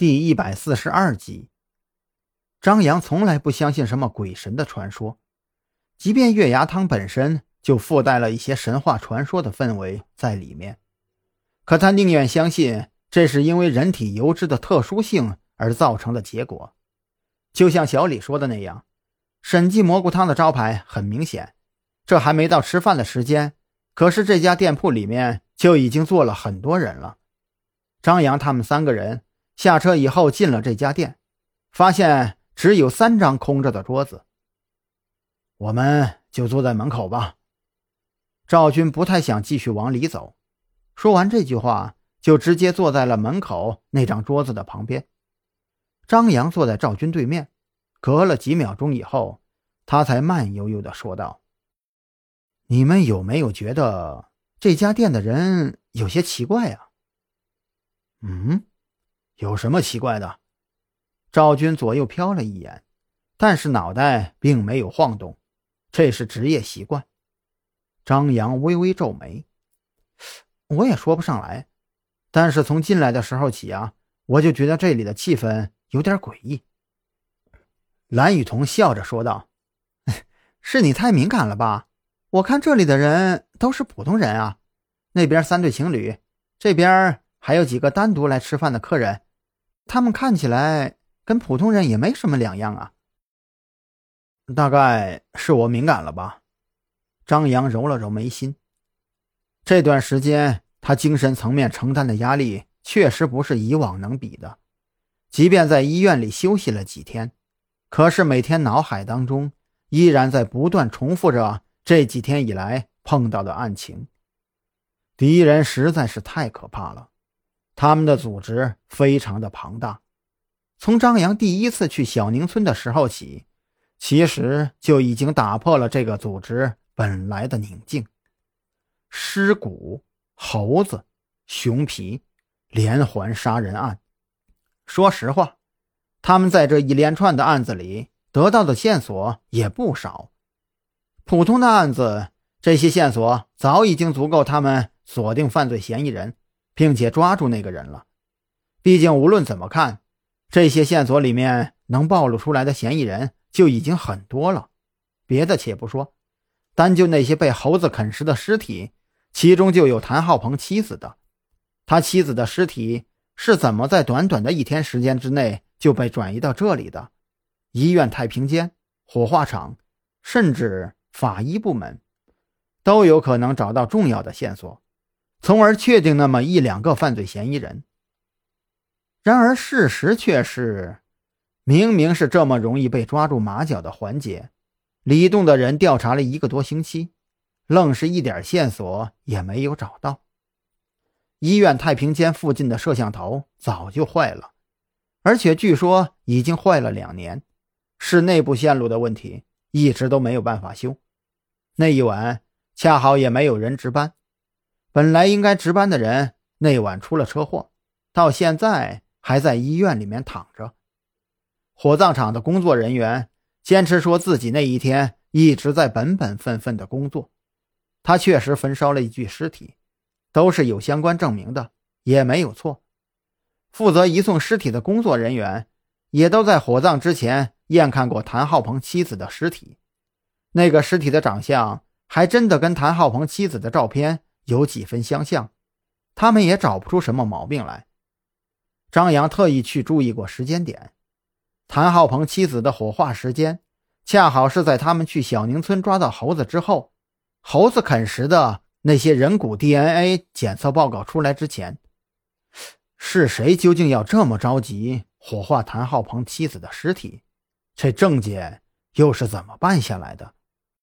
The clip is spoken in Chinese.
第一百四十二集，张扬从来不相信什么鬼神的传说，即便月牙汤本身就附带了一些神话传说的氛围在里面，可他宁愿相信这是因为人体油脂的特殊性而造成的结果。就像小李说的那样，审计蘑菇汤的招牌很明显，这还没到吃饭的时间，可是这家店铺里面就已经坐了很多人了。张扬他们三个人。下车以后进了这家店，发现只有三张空着的桌子。我们就坐在门口吧。赵军不太想继续往里走，说完这句话，就直接坐在了门口那张桌子的旁边。张扬坐在赵军对面，隔了几秒钟以后，他才慢悠悠地说道：“你们有没有觉得这家店的人有些奇怪啊？”“嗯。”有什么奇怪的？赵军左右瞟了一眼，但是脑袋并没有晃动，这是职业习惯。张扬微微皱眉：“我也说不上来，但是从进来的时候起啊，我就觉得这里的气氛有点诡异。”蓝雨桐笑着说道：“ 是你太敏感了吧？我看这里的人都是普通人啊，那边三对情侣，这边还有几个单独来吃饭的客人。”他们看起来跟普通人也没什么两样啊。大概是我敏感了吧？张扬揉了揉眉心。这段时间他精神层面承担的压力确实不是以往能比的。即便在医院里休息了几天，可是每天脑海当中依然在不断重复着这几天以来碰到的案情。敌人实在是太可怕了。他们的组织非常的庞大，从张扬第一次去小宁村的时候起，其实就已经打破了这个组织本来的宁静。尸骨、猴子、熊皮，连环杀人案。说实话，他们在这一连串的案子里得到的线索也不少。普通的案子，这些线索早已经足够他们锁定犯罪嫌疑人。并且抓住那个人了。毕竟无论怎么看，这些线索里面能暴露出来的嫌疑人就已经很多了。别的且不说，单就那些被猴子啃食的尸体，其中就有谭浩鹏妻子的。他妻子的尸体是怎么在短短的一天时间之内就被转移到这里的？医院太平间、火化场，甚至法医部门，都有可能找到重要的线索。从而确定那么一两个犯罪嫌疑人。然而事实却是，明明是这么容易被抓住马脚的环节，李栋的人调查了一个多星期，愣是一点线索也没有找到。医院太平间附近的摄像头早就坏了，而且据说已经坏了两年，是内部线路的问题，一直都没有办法修。那一晚恰好也没有人值班。本来应该值班的人那晚出了车祸，到现在还在医院里面躺着。火葬场的工作人员坚持说自己那一天一直在本本分分的工作，他确实焚烧了一具尸体，都是有相关证明的，也没有错。负责移送尸体的工作人员也都在火葬之前验看过谭浩鹏妻子的尸体，那个尸体的长相还真的跟谭浩鹏妻子的照片。有几分相像，他们也找不出什么毛病来。张扬特意去注意过时间点，谭浩鹏妻子的火化时间恰好是在他们去小宁村抓到猴子之后，猴子啃食的那些人骨 DNA 检测报告出来之前。是谁究竟要这么着急火化谭浩鹏妻子的尸体？这证件又是怎么办下来的？